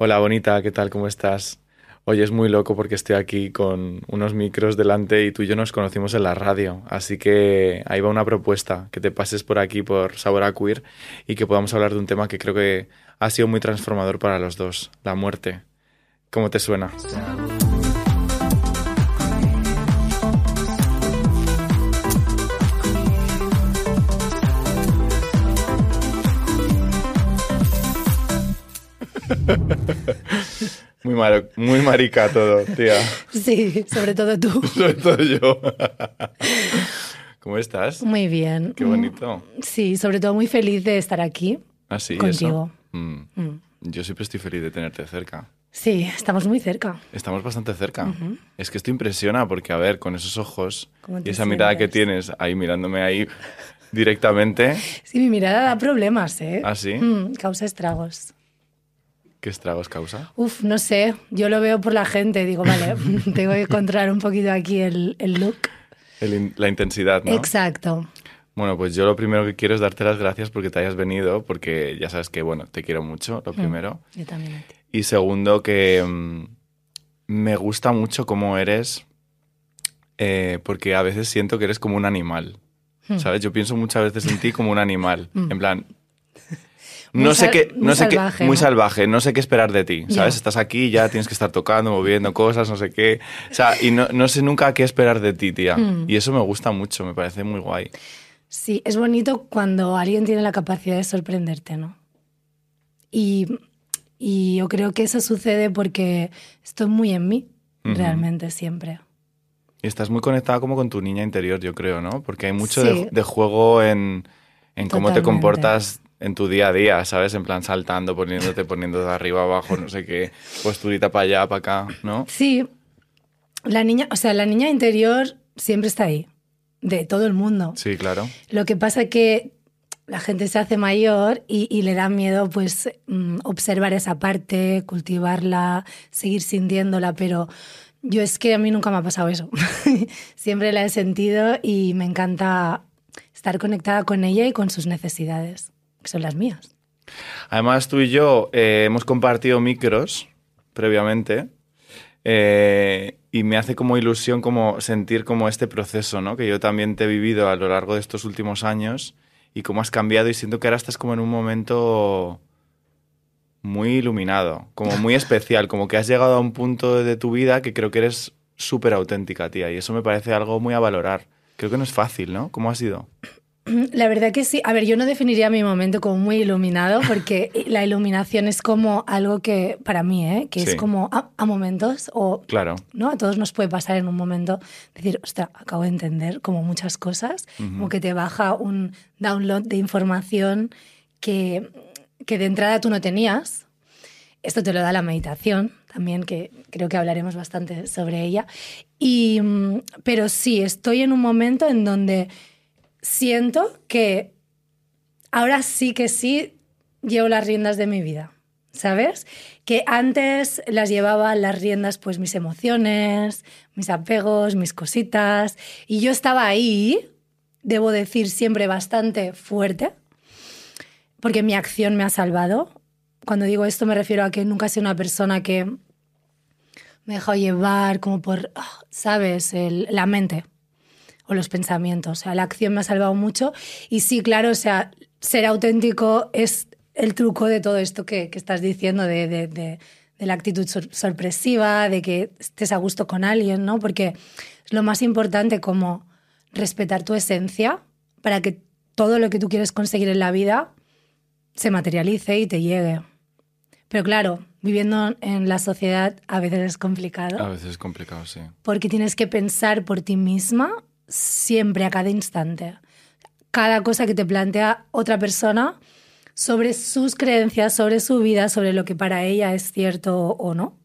Hola, bonita, ¿qué tal? ¿Cómo estás? Oye, es muy loco porque estoy aquí con unos micros delante y tú y yo nos conocimos en la radio. Así que ahí va una propuesta, que te pases por aquí por Sabor a Queer y que podamos hablar de un tema que creo que ha sido muy transformador para los dos, la muerte. ¿Cómo te suena? Muy, mar- muy marica todo, tía. Sí, sobre todo tú. Sobre todo yo. ¿Cómo estás? Muy bien. Qué bonito. Sí, sobre todo muy feliz de estar aquí. Así, Contigo. Mm. Yo siempre estoy feliz de tenerte cerca. Sí, estamos muy cerca. Estamos bastante cerca. Es que esto impresiona porque, a ver, con esos ojos ¿Cómo y esa mirada que tienes ahí mirándome ahí directamente, Sí, mi mirada da problemas, ¿eh? ¿Ah, sí? Mm, causa estragos. ¿Qué estragos causa? Uf, no sé, yo lo veo por la gente, digo, vale, tengo que encontrar un poquito aquí el, el look. El in- la intensidad, ¿no? Exacto. Bueno, pues yo lo primero que quiero es darte las gracias porque te hayas venido, porque ya sabes que, bueno, te quiero mucho, lo primero. Yo también. Y segundo, que mm, me gusta mucho cómo eres, eh, porque a veces siento que eres como un animal. ¿Sabes? Yo pienso muchas veces en ti como un animal. En plan. No sé qué, no sé qué, muy ¿no? salvaje, no sé qué esperar de ti, ¿sabes? Ya. Estás aquí ya tienes que estar tocando, moviendo cosas, no sé qué. O sea, y no, no sé nunca qué esperar de ti, tía. Hmm. Y eso me gusta mucho, me parece muy guay. Sí, es bonito cuando alguien tiene la capacidad de sorprenderte, ¿no? Y, y yo creo que eso sucede porque estoy muy en mí, realmente, siempre. Y estás muy conectada como con tu niña interior, yo creo, ¿no? Porque hay mucho Sí. de, de juego en, en cómo te comportas en tu día a día, ¿sabes? En plan saltando, poniéndote, poniendo de arriba abajo, no sé qué, posturita para allá, para acá, ¿no? Sí, la niña, o sea, la niña interior siempre está ahí, de todo el mundo. Sí, claro. Lo que pasa es que la gente se hace mayor y, y le da miedo pues mm, observar esa parte, cultivarla, seguir sintiéndola, pero yo es que a mí nunca me ha pasado eso. Siempre la he sentido y me encanta estar conectada con ella y con sus necesidades, que son las mías. Además, tú y yo eh, hemos compartido micros previamente eh, y me hace como ilusión como sentir como este proceso, ¿no? Que yo también te he vivido a lo largo de estos últimos años y cómo has cambiado y siento que ahora estás como en un momento muy iluminado, como muy especial, como que has llegado a un punto de tu vida que creo que eres súper auténtica, tía, y eso me parece algo muy a valorar. Creo que no es fácil, ¿no? ¿Cómo ha sido? La verdad que sí. A ver, yo no definiría mi momento como muy iluminado porque la iluminación es como algo que, para mí, ¿eh? que Sí. es como a, a momentos o Claro. ¿no? A todos nos puede pasar en un momento decir, ostras, acabo de entender como muchas cosas, como que te baja un download de información que, que de entrada tú no tenías. Esto te lo da la meditación también, que creo que hablaremos bastante sobre ella. Y, mm, pero sí, estoy en un momento en donde siento que ahora sí que sí llevo las riendas de mi vida, ¿sabes? Que antes las llevaba las riendas pues mis emociones, mis apegos, mis cositas, y yo estaba ahí, debo decir, siempre bastante fuerte, porque mi acción me ha salvado. Cuando digo esto me refiero a que nunca he sido una persona que me he dejado llevar como por, ah, ¿sabes?, la mente o los pensamientos. O sea, la acción me ha salvado mucho. Y sí, claro, o sea, ser auténtico es el truco de todo esto que, que estás diciendo, de, de- de- de la actitud sor- sorpresiva, de que estés a gusto con alguien, ¿no? Porque es lo más importante como respetar tu esencia para que todo lo que tú quieres conseguir en la vida se materialice y te llegue. Pero claro, viviendo en la sociedad a veces es complicado A veces es complicado, sí. porque tienes que pensar por ti misma siempre, a cada instante. Cada cosa que te plantea otra persona sobre sus creencias, sobre su vida, sobre lo que para ella es cierto o no.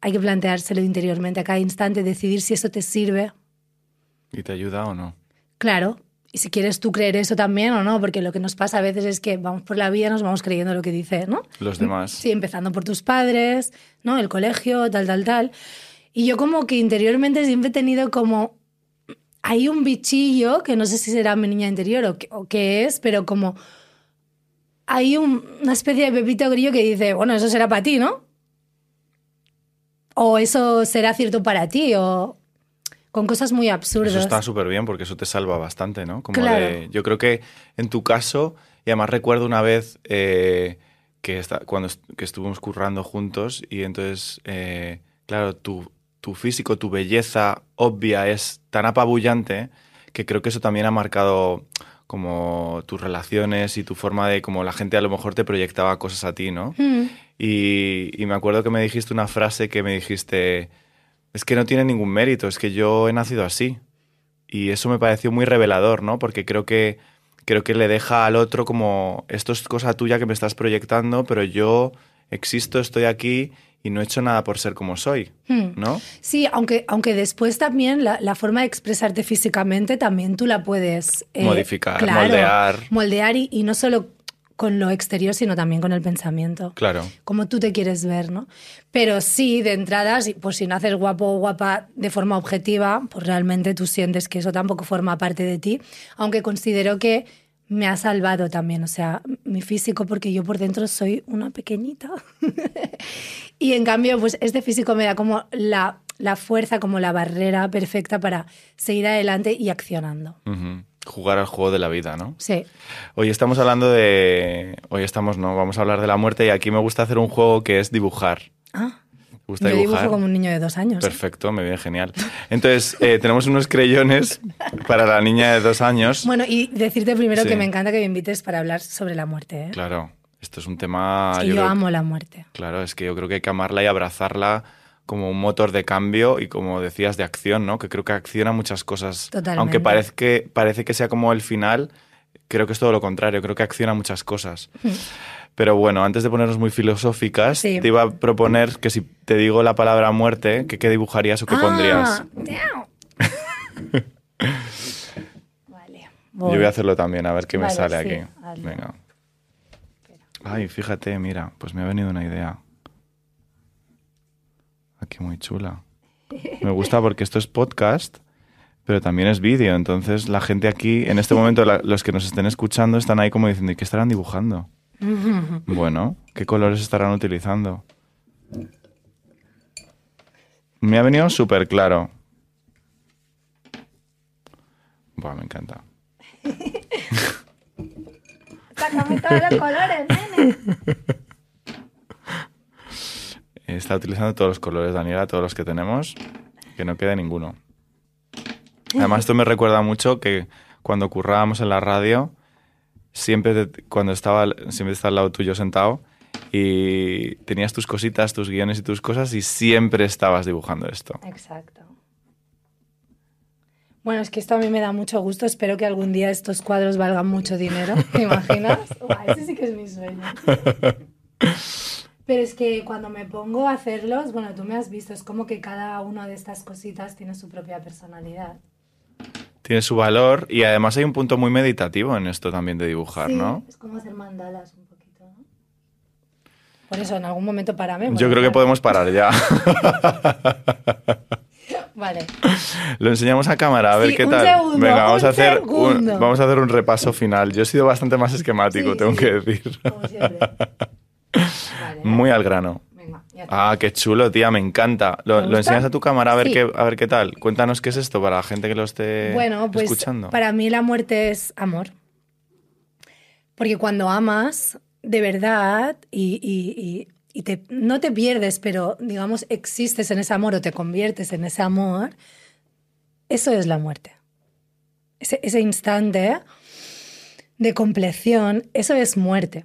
Hay que planteárselo interiormente a cada instante, decidir si eso te sirve. ¿Y te ayuda o no? Claro, y si quieres tú creer eso también o no, porque lo que nos pasa a veces es que vamos por la vida nos vamos creyendo lo que dice, ¿no? Los demás. Sí, empezando por tus padres, ¿no? El colegio, tal, tal, tal. Y yo como que interiormente siempre he tenido como... Hay un bichillo que no sé si será mi niña interior o qué, o qué es, pero como hay un- una especie de pepito grillo que dice, bueno, eso será para ti, ¿no? O eso será cierto para ti, o con cosas muy absurdas. Eso está súper bien porque eso te salva bastante, ¿no? Como Claro. de- yo creo que en tu caso, y además recuerdo una vez eh, que esta- cuando est- que estuvimos currando juntos y entonces, eh, claro, tu, tu físico, tu belleza obvia es tan apabullante que creo que eso también ha marcado como tus relaciones y tu forma de como la gente a lo mejor te proyectaba cosas a ti, ¿no? Mm, Y, y me acuerdo que me dijiste una frase que me dijiste, es que no tiene ningún mérito, es que yo he nacido así. Y eso me pareció muy revelador, ¿no? Porque creo que, creo que le deja al otro como, esto es cosa tuya que me estás proyectando, pero yo existo, estoy aquí y no he hecho nada por ser como soy, mm. ¿no? Sí, aunque, aunque después también la, la forma de expresarte físicamente también tú la puedes eh, Modificar, moldear. Moldear y, y no solo con lo exterior, sino también con el pensamiento. Claro. Como tú te quieres ver, ¿no? Pero sí, de entrada, pues si no haces guapo o guapa de forma objetiva, pues realmente tú sientes que eso tampoco forma parte de ti, aunque considero que me ha salvado también, o sea, mi físico, porque yo por dentro soy una pequeñita. y en cambio, pues este físico me da como la, la fuerza, como la barrera perfecta para seguir adelante y accionando. Jugar al juego de la vida, ¿no? Sí. Hoy estamos hablando de... Hoy estamos, no, vamos a hablar de la muerte y aquí me gusta hacer un juego que es dibujar. Ah, ¿Te gusta yo dibujar? dibujo como un niño de dos años. ¿eh? Perfecto, me viene genial. Entonces, eh, tenemos unos creyones para la niña de dos años. Bueno, y decirte primero Sí. que me encanta que me invites para hablar sobre la muerte. ¿eh? Claro, esto es un tema... Es que yo amo la muerte. Claro, es que yo creo que hay que amarla y abrazarla como un motor de cambio y como decías, de acción, ¿no? Que creo que acciona muchas cosas. Totalmente. Aunque parece que, parece que sea como el final, creo que es todo lo contrario, creo que acciona muchas cosas. Pero bueno, antes de ponernos muy filosóficas, Sí. te iba a proponer que si te digo la palabra muerte, que qué dibujarías o qué pondrías. Ah, damn. vale. Yo voy a hacerlo también, a ver qué me sale sí, aquí. Venga. Ay, fíjate, mira, pues me ha venido una idea. Aquí muy chula. Me gusta porque esto es podcast, pero también es vídeo. Entonces la gente aquí, en este momento, la- los que nos estén escuchando, están ahí como diciendo, ¿y qué estarán dibujando? Bueno, ¿qué colores estarán utilizando? Me ha venido súper claro. Buah, me encanta. Todos los colores, nene. Está utilizando todos los colores, Daniela, todos los que tenemos, que no quede ninguno. Además, esto me recuerda mucho que cuando currábamos en la radio, siempre te- cuando estaba siempre estaba al lado tuyo sentado y tenías tus cositas, tus guiones y tus cosas y siempre estabas dibujando esto. Exacto. Bueno, es que esto a mí me da mucho gusto. Espero que algún día estos cuadros valgan mucho dinero. ¿Te imaginas? Buah, ese sí que es mi sueño. Pero es que cuando me pongo a hacerlos, bueno, tú me has visto, es como que cada una de estas cositas tiene su propia personalidad. Tiene su valor y además hay un punto muy meditativo en esto también de dibujar, Sí, ¿no? Es como hacer mandalas un poquito, ¿no? Por eso, en algún momento párame. Yo creo que podemos parar ya. Vale. Lo enseñamos a cámara, a ver Sí, qué un tal. segundo, Venga, vamos un a hacer un, vamos a hacer un repaso final. Yo he sido bastante más esquemático, Sí, tengo sí. que decir. Como siempre. Vale. Muy al grano. Venga, ya está. Ah, qué chulo, tía, me encanta. ¿Lo, ¿Te lo enseñas a tu cámara a ver, qué, a ver qué tal? Cuéntanos qué es esto para la gente que lo esté Bueno, pues escuchando. para mí la muerte es amor. Porque cuando amas de verdad y, y- y- y te, no te pierdes, pero digamos existes en ese amor o te conviertes en ese amor, eso es la muerte. Ese, ese instante de compleción, eso es muerte.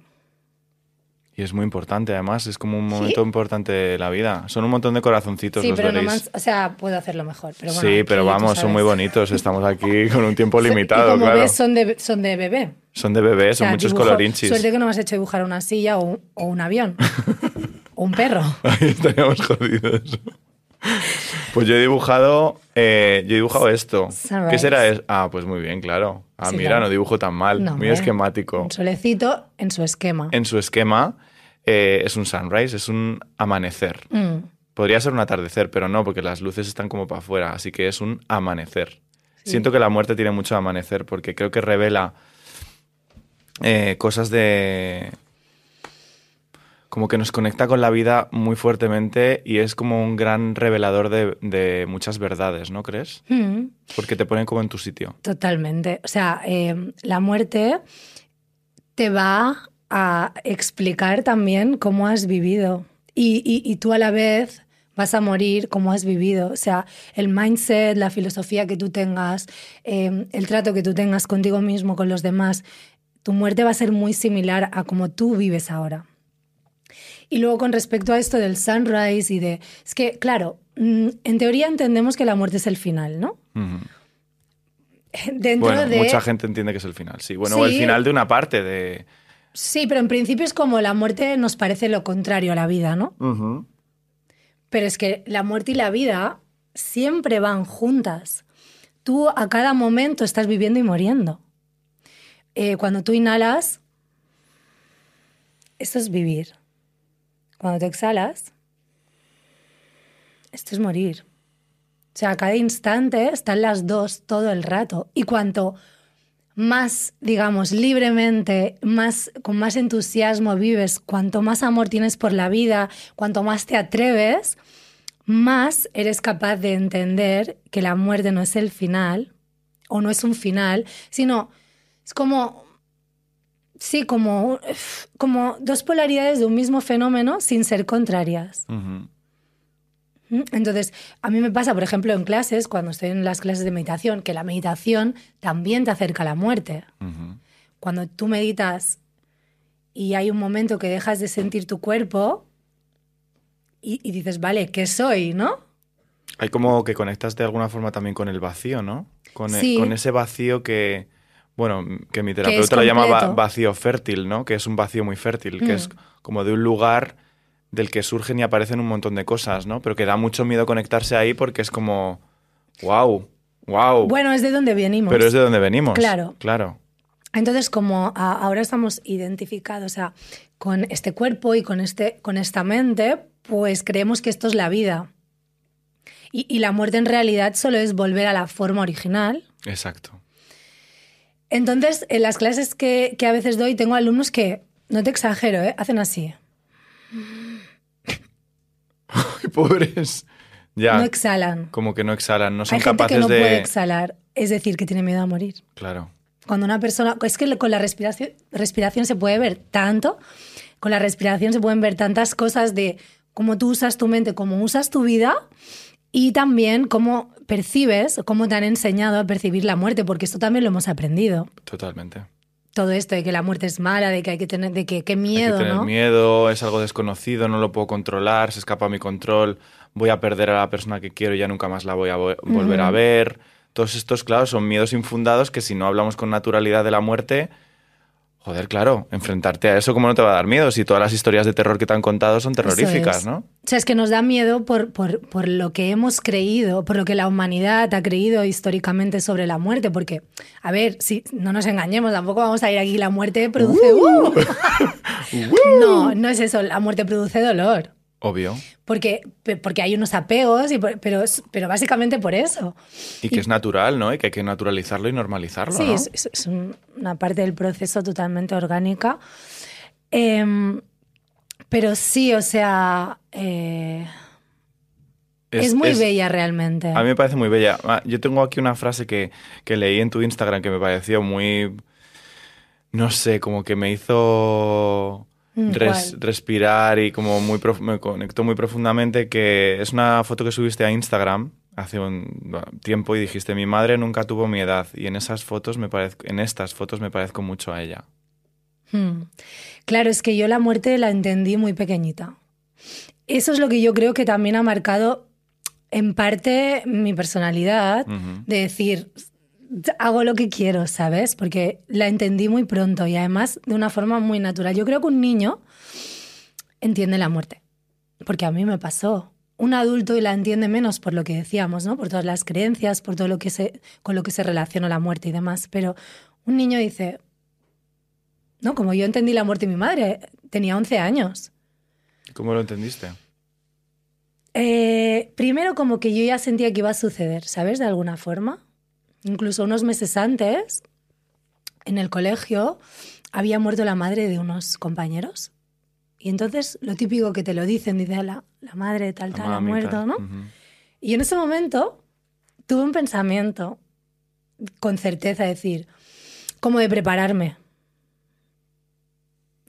Y es muy importante, además, es como un momento importante de la vida. Son un montón de corazoncitos, Sí, los pero veréis. más, o sea, puedo hacerlo mejor. Pero bueno, sí, pero vamos, son muy bonitos. Estamos aquí con un tiempo Y limitado, como claro. ves, son de, son de bebé. Son de bebés, O sea, son muchos dibujo- colorinchis. Suerte que no me has hecho dibujar una silla o un, o un avión. o un perro. Ahí estaríamos jodidos. Pues yo he dibujado, eh, yo he dibujado esto. Sunrise. ¿Qué será eso? Ah, pues muy bien, claro. Ah, Sí, mira, claro. no dibujo tan mal, No, muy esquemático. Un solecito en su esquema. En su esquema eh, es un sunrise, es un amanecer. Mm, Podría ser un atardecer, pero no, porque las luces están como para afuera, así que es un amanecer. Siento que la muerte tiene mucho amanecer porque creo que revela eh, cosas de... Como que nos conecta con la vida muy fuertemente y es como un gran revelador de, de muchas verdades, ¿no crees? Mm, Porque te ponen como en tu sitio. totalmente. O sea, eh, la muerte te va a explicar también cómo has vivido. Y, y- y tú a la vez vas a morir como has vivido. O sea, el mindset, la filosofía que tú tengas, eh, el trato que tú tengas contigo mismo, con los demás, tu muerte va a ser muy similar a como tú vives ahora. Y luego con respecto a esto del sunrise y de... Es que, claro, mm, en teoría entendemos que la muerte es el final, ¿no? Dentro Bueno, de... mucha gente entiende que es el final, sí. Bueno, o el final de una parte de... Sí, pero en principio es como la muerte nos parece lo contrario a la vida, ¿no? Pero es que la muerte y la vida siempre van juntas. Tú a cada momento estás viviendo y muriendo. Eh, cuando tú inhalas, esto es vivir. Cuando te exhalas, esto es morir. O sea, cada instante están las dos todo el rato. Y cuanto más, digamos, libremente, más, con más entusiasmo vives, cuanto más amor tienes por la vida, cuanto más te atreves, más eres capaz de entender que la muerte no es el final, o no es un final, sino es como, sí, como, como dos polaridades de un mismo fenómeno sin ser contrarias. Entonces, a mí me pasa, por ejemplo, en clases, cuando estoy en las clases de meditación, que la meditación también te acerca a la muerte. Cuando tú meditas y hay un momento que dejas de sentir tu cuerpo y, y dices, vale, ¿qué soy? ¿No? Hay como que conectas de alguna forma también con el vacío, ¿no? Con, e- con ese vacío que, bueno, que mi terapeuta lo llama vacío fértil, ¿no? Que es un vacío muy fértil, que Mm. es como de un lugar del que surgen y aparecen un montón de cosas, ¿no? Pero que da mucho miedo conectarse ahí porque es como, wow, wow. Bueno, es de donde venimos. Pero es de donde venimos. Claro. Claro. Entonces, como ahora estamos identificados o sea, con este cuerpo y con, este, con esta mente, pues creemos que esto es la vida. Y, y la muerte en realidad solo es volver a la forma original. Exacto. Entonces, en las clases que, que a veces doy, tengo alumnos que, no te exagero, ¿eh? hacen así. Ay, pobres. Ya. No exhalan. como que no exhalan, no son Hay gente capaces que no de. puede exhalar, es decir, que tiene miedo a morir. Claro. Cuando una persona, es que con la respiración, respiración se puede ver tanto, con la respiración se pueden ver tantas cosas de cómo tú usas tu mente, cómo usas tu vida y también cómo percibes, cómo te han enseñado a percibir la muerte, porque esto también lo hemos aprendido. Totalmente. Todo esto de que la muerte es mala, de que hay que tener, de que qué miedo, Hay que tener ¿no? miedo, es algo desconocido, no lo puedo controlar, se escapa a mi control, voy a perder a la persona que quiero y ya nunca más la voy a vo- volver a ver. Todos estos, claro, son miedos infundados que si no hablamos con naturalidad de la muerte, joder, claro, enfrentarte a eso, ¿cómo no te va a dar miedo? Si todas las historias de terror que te han contado son terroríficas, es. ¿no? O sea, es que nos da miedo por, por, por lo que hemos creído, por lo que la humanidad ha creído históricamente sobre la muerte, porque, a ver, si no nos engañemos, tampoco vamos a ir aquí, la muerte produce... ¡Uh! no, no es eso, la muerte produce dolor. Obvio. Porque, porque hay unos apegos, y por- pero, pero básicamente por eso. Y que es natural, ¿no? Y que hay que naturalizarlo y normalizarlo, Sí, ¿no? es, es- es un- una parte del proceso totalmente orgánica. Em, pero sí, o sea, eh, es, muy es- bella realmente. A mí me parece muy bella. Ah, Yo tengo aquí una frase que, que leí en tu Instagram que me pareció muy... No sé, como que me hizo res- ¿cuál? respirar y como muy prof- me conectó muy profundamente, que es una foto que subiste a Instagram hace un tiempo y dijiste, mi madre nunca tuvo mi edad y en esas fotos me parezco, en estas fotos me parezco mucho a ella. Hmm. Claro, es que yo la muerte la entendí muy pequeñita. Eso es lo que yo creo que también ha marcado en parte mi personalidad, de decir, hago lo que quiero, ¿sabes? Porque la entendí muy pronto y además de una forma muy natural. Yo creo que un niño entiende la muerte, porque a mí me pasó. Un adulto y la entiende menos por lo que decíamos, ¿no? Por todas las creencias, por todo lo que se, con lo que se relaciona la muerte y demás. Pero un niño dice, no, como yo entendí la muerte de mi madre, tenía 11 años. ¿Cómo lo entendiste? Eh, primero como que yo ya sentía que iba a suceder, ¿sabes? De alguna forma. Incluso unos meses antes, en el colegio, había muerto la madre de unos compañeros. Y entonces lo típico que te lo dicen, dice la, la madre tal, tal, ha muerto, ¿no? Y en ese momento tuve un pensamiento con certeza, decir, como de prepararme.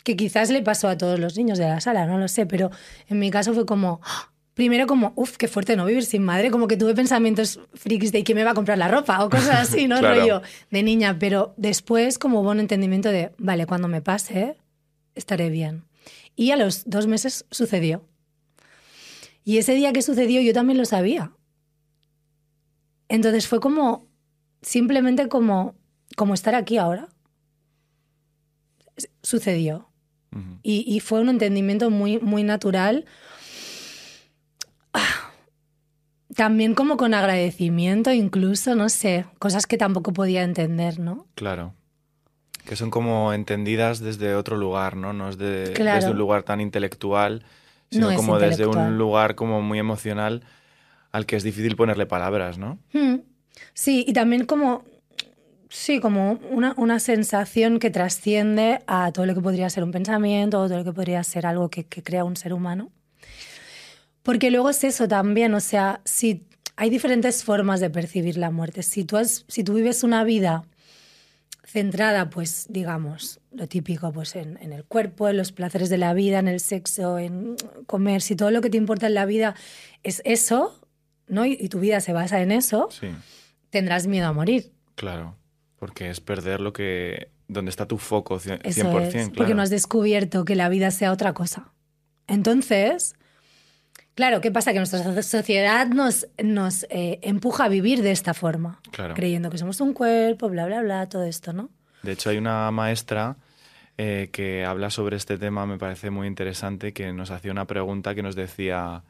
Que quizás le pasó a todos los niños de la sala, no lo sé, pero en mi caso fue como, primero como, uff, qué fuerte no vivir sin madre, como que tuve pensamientos freaks de que me va a comprar la ropa o cosas así, ¿no? Rollo de niña, pero después como hubo un entendimiento de, vale, cuando me pase, estaré bien. Y a los dos meses sucedió. Y ese día que sucedió yo también lo sabía. Entonces fue como, simplemente como, como estar aquí ahora. Sucedió. y, fue un entendimiento muy, muy natural. Ah, también como con agradecimiento, incluso, no sé, cosas que tampoco podía entender, ¿no? Claro. Que son como entendidas desde otro lugar, ¿no? No es de, desde un lugar tan intelectual, sino como desde un lugar como muy emocional al que es difícil ponerle palabras, ¿no? Hmm. Sí, y también como, sí, como una, una, sensación que trasciende a todo lo que podría ser un pensamiento o todo lo que podría ser algo que, que crea un ser humano. Porque luego es eso también, o sea, si hay diferentes formas de percibir la muerte. Si tú, has, si tú vives una vida centrada, pues, digamos, lo típico, pues, en, en, el cuerpo, en los placeres de la vida, en el sexo, en comer, si todo lo que te importa en la vida es eso, ¿no? Y, y tu vida se basa en eso, sí tendrás miedo a morir. Claro, porque es perder lo que donde está tu foco 100%. Eso es, Porque no has descubierto que la vida sea otra cosa. Entonces, claro, ¿qué pasa? Que nuestra sociedad nos, nos eh, empuja a vivir de esta forma, creyendo que somos un cuerpo, bla, bla, bla, todo esto, ¿no? De hecho, hay una maestra eh, que habla sobre este tema, me parece muy interesante, que nos hacía una pregunta que nos decía,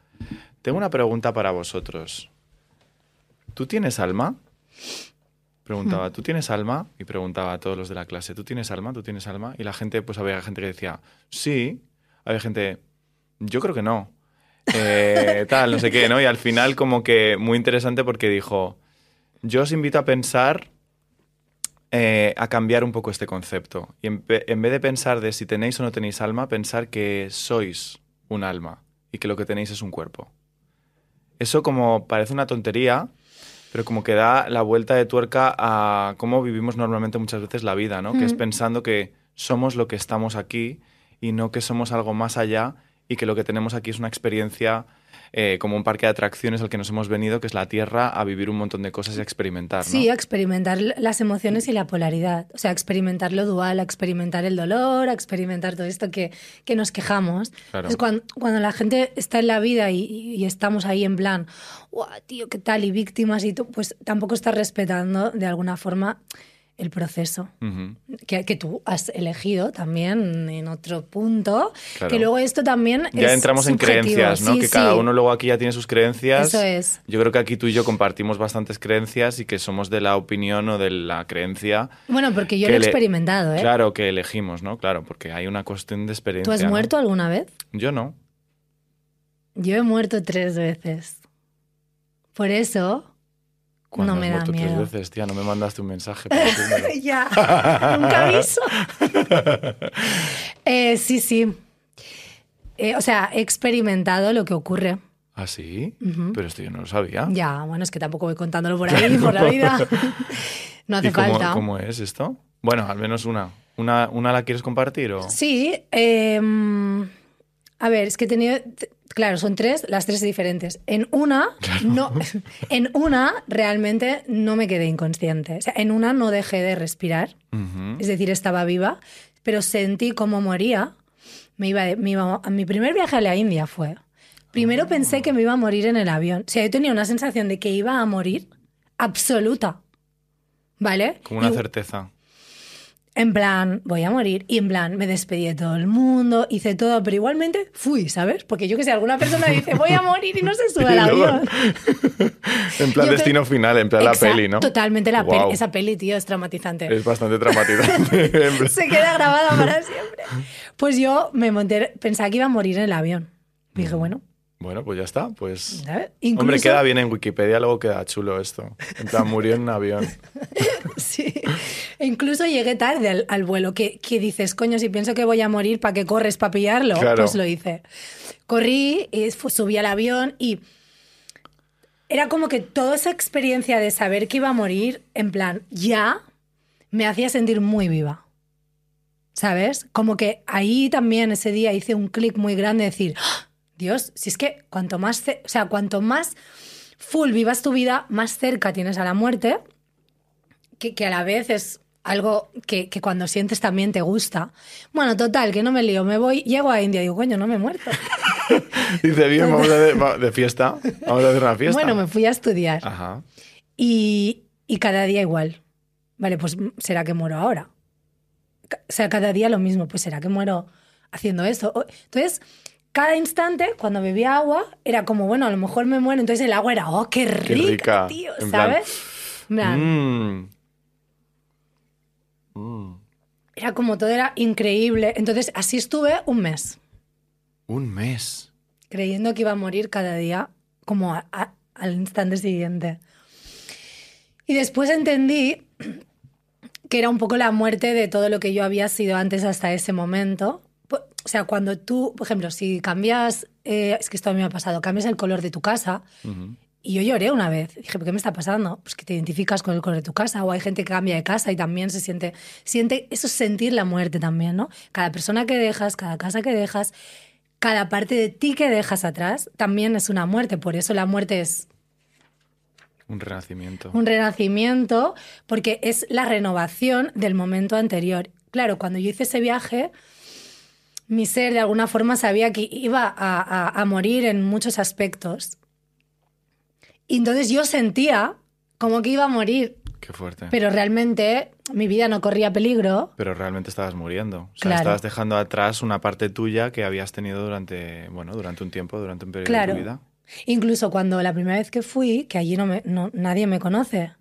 tengo una pregunta para vosotros. ¿Tú tienes alma? Preguntaba, hmm. ¿tú tienes alma? Y preguntaba a todos los de la clase, ¿tú tienes alma? ¿Tú tienes alma? Y la gente, pues había gente que decía, sí. Había gente, yo creo que no. Eh, tal, no sé qué, ¿no? Y al final como que muy interesante porque dijo, yo os invito a pensar, eh, a cambiar un poco este concepto. Y en, en vez de pensar de si tenéis o no tenéis alma, pensar que sois un alma y que lo que tenéis es un cuerpo. Eso como parece una tontería, pero como que da la vuelta de tuerca a cómo vivimos normalmente muchas veces la vida, ¿no? Que es pensando que somos lo que estamos aquí y no que somos algo más allá y que lo que tenemos aquí es una experiencia eh, como un parque de atracciones al que nos hemos venido, que es la Tierra, a vivir un montón de cosas y a experimentar. Sí, a experimentar las emociones y la polaridad. O sea, a experimentar lo dual, a experimentar el dolor, a experimentar todo esto que, que nos quejamos. Claro. cuando, cuando, la gente está en la vida y, y estamos ahí en plan, tío, qué tal! Y víctimas y tú, pues tampoco estás respetando de alguna forma el proceso que, que, tú has elegido también en otro punto. Que luego esto también ya entramos en creencias, ¿no? que cada uno luego aquí ya tiene sus creencias. Eso es. Yo creo que aquí tú y yo compartimos bastantes creencias y que somos de la opinión o de la creencia. Bueno, porque yo lo he experimentado, ¿eh? Claro, que elegimos, ¿no? Claro, porque hay una cuestión de experiencia. ¿Tú has muerto alguna vez? Yo no. Yo he muerto tres veces. Por eso no me da miedo. tres veces, tía, no me mandaste un mensaje. ya, nunca aviso. eh, sí, sí. Eh, o sea, he experimentado lo que ocurre. ¿Ah, sí? Pero esto yo no lo sabía. Ya, bueno, es que tampoco voy contándolo por ahí, por la vida. no hace falta. ¿Cómo es esto? Bueno, al menos una. ¿Una, una la quieres compartir? O? Sí. Eh, a ver, es que he tenido. Claro, son tres, las tres diferentes. En una, no, en una realmente no me quedé inconsciente. O sea, en una no dejé de respirar. Es decir, estaba viva, pero sentí cómo moría. Me iba, me iba, mi primer viaje a la India fue. Primero pensé que me iba a morir en el avión. O sea, yo tenía una sensación de que iba a morir absoluta. ¿Vale? Como una certeza en plan, voy a morir. Y en plan, me despedí de todo el mundo, hice todo, pero igualmente fui, ¿sabes? Porque yo que sé, alguna persona dice, voy a morir y no se sube al avión. en plan destino final, en plan la peli, ¿no? Totalmente la peli. Esa peli, tío, es traumatizante. Es bastante traumatizante. se queda grabada para siempre. Pues yo me monté, pensaba que iba a morir en el avión. Dije, bueno, bueno, pues ya está. Pues. Hombre, queda bien en Wikipedia, luego queda chulo esto. En plan, murió en un avión. sí. E incluso llegué tarde al, al vuelo, que, que dices, coño, si pienso que voy a morir, ¿para qué corres para pillarlo? Claro. Pues lo hice. Corrí, y fu- subí al avión y era como que toda esa experiencia de saber que iba a morir, en plan, ya, me hacía sentir muy viva. ¿Sabes? Como que ahí también ese día hice un clic muy grande de decir, ¡Ah! Dios, si es que cuanto más, o sea, cuanto más full vivas tu vida, más cerca tienes a la muerte, que, que a la vez es algo que, que cuando sientes también te gusta. Bueno, total, que no me lío, me voy, llego a India y digo, coño, no me he muerto. Dice, bien, vamos a de, de fiesta. Vamos a hacer una fiesta. Bueno, me fui a estudiar. Ajá. Y, y cada día igual. Vale, pues será que muero ahora. O sea, cada día lo mismo, pues será que muero haciendo esto. Entonces, cada instante, cuando bebía agua, era como, bueno, a lo mejor me muero. Entonces el agua era, oh, qué rica, rica. tío, En plan, ¿sabes? En plan, Mm. Mm. Era como todo era increíble. Entonces, así estuve un mes, Un mes. creyendo que iba a morir cada día, como a- a- al instante siguiente. Y después entendí que era un poco la muerte de todo lo que yo había sido antes hasta ese momento. O sea, cuando tú, por ejemplo, si cambias, eh, es que esto a mí me ha pasado, cambias el color de tu casa, y yo lloré una vez. Dije, ¿por qué me está pasando? Pues que te identificas con el color de tu casa. O hay gente que cambia de casa y también se siente. siente Eso es sentir la muerte también, ¿no? Cada persona que dejas, cada casa que dejas, cada parte de ti que dejas atrás también es una muerte. Por eso la muerte es Un renacimiento. un renacimiento, porque es la renovación del momento anterior. Claro, cuando yo hice ese viaje, mi ser de alguna forma sabía que iba a, a- a morir en muchos aspectos. Y entonces yo sentía como que iba a morir, Qué fuerte. Pero, pero realmente mi vida no corría peligro. realmente estabas muriendo. O sea, Claro. estabas dejando atrás una parte tuya que habías tenido durante, bueno, durante un tiempo, durante un periodo Claro. de tu vida. Incluso cuando la primera vez que fui, que allí no me, no- nadie me conoce.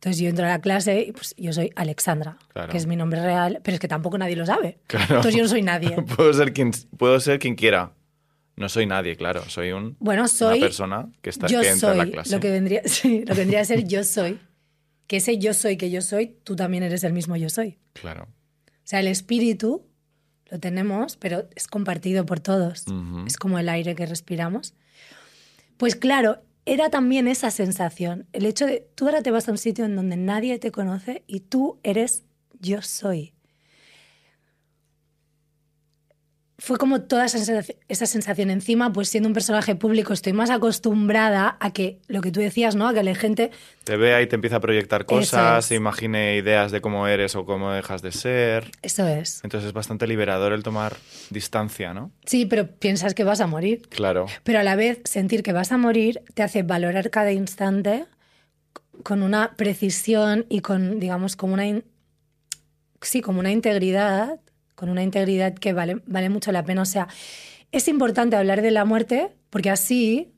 Entonces yo entro a la clase y pues yo soy Alexandra, Claro. que es mi nombre real, pero es que tampoco nadie lo sabe. Claro. Entonces yo no soy nadie. puedo, ser quien, puedo ser quien quiera. No soy nadie, claro. Soy un, Bueno, soy. una persona que, está, yo que entra soy. en la clase. Lo que vendría, sí, lo que vendría a ser yo soy. Que ese yo soy que yo soy, tú también eres el mismo yo soy. Claro. O sea, el espíritu lo tenemos, pero es compartido por todos. Ujú. Es como el aire que respiramos. Pues claro, era también esa sensación. El hecho de tú ahora te vas a un sitio en donde nadie te conoce y tú eres yo soy. Fue como toda esa sensación, esa sensación encima, pues siendo un personaje público estoy más acostumbrada a que lo que tú decías, ¿no? A que la gente Te vea y te empieza a proyectar cosas, es. se imagine ideas de cómo eres o cómo dejas de ser. eso es. Entonces es bastante liberador el tomar distancia, ¿no? Sí, pero piensas que vas a morir. Claro. Pero a la vez, sentir que vas a morir te hace valorar cada instante con una precisión y con, digamos, como una, sí, como una integridad, con una integridad que vale, vale mucho la pena. O sea, es importante hablar de la muerte porque así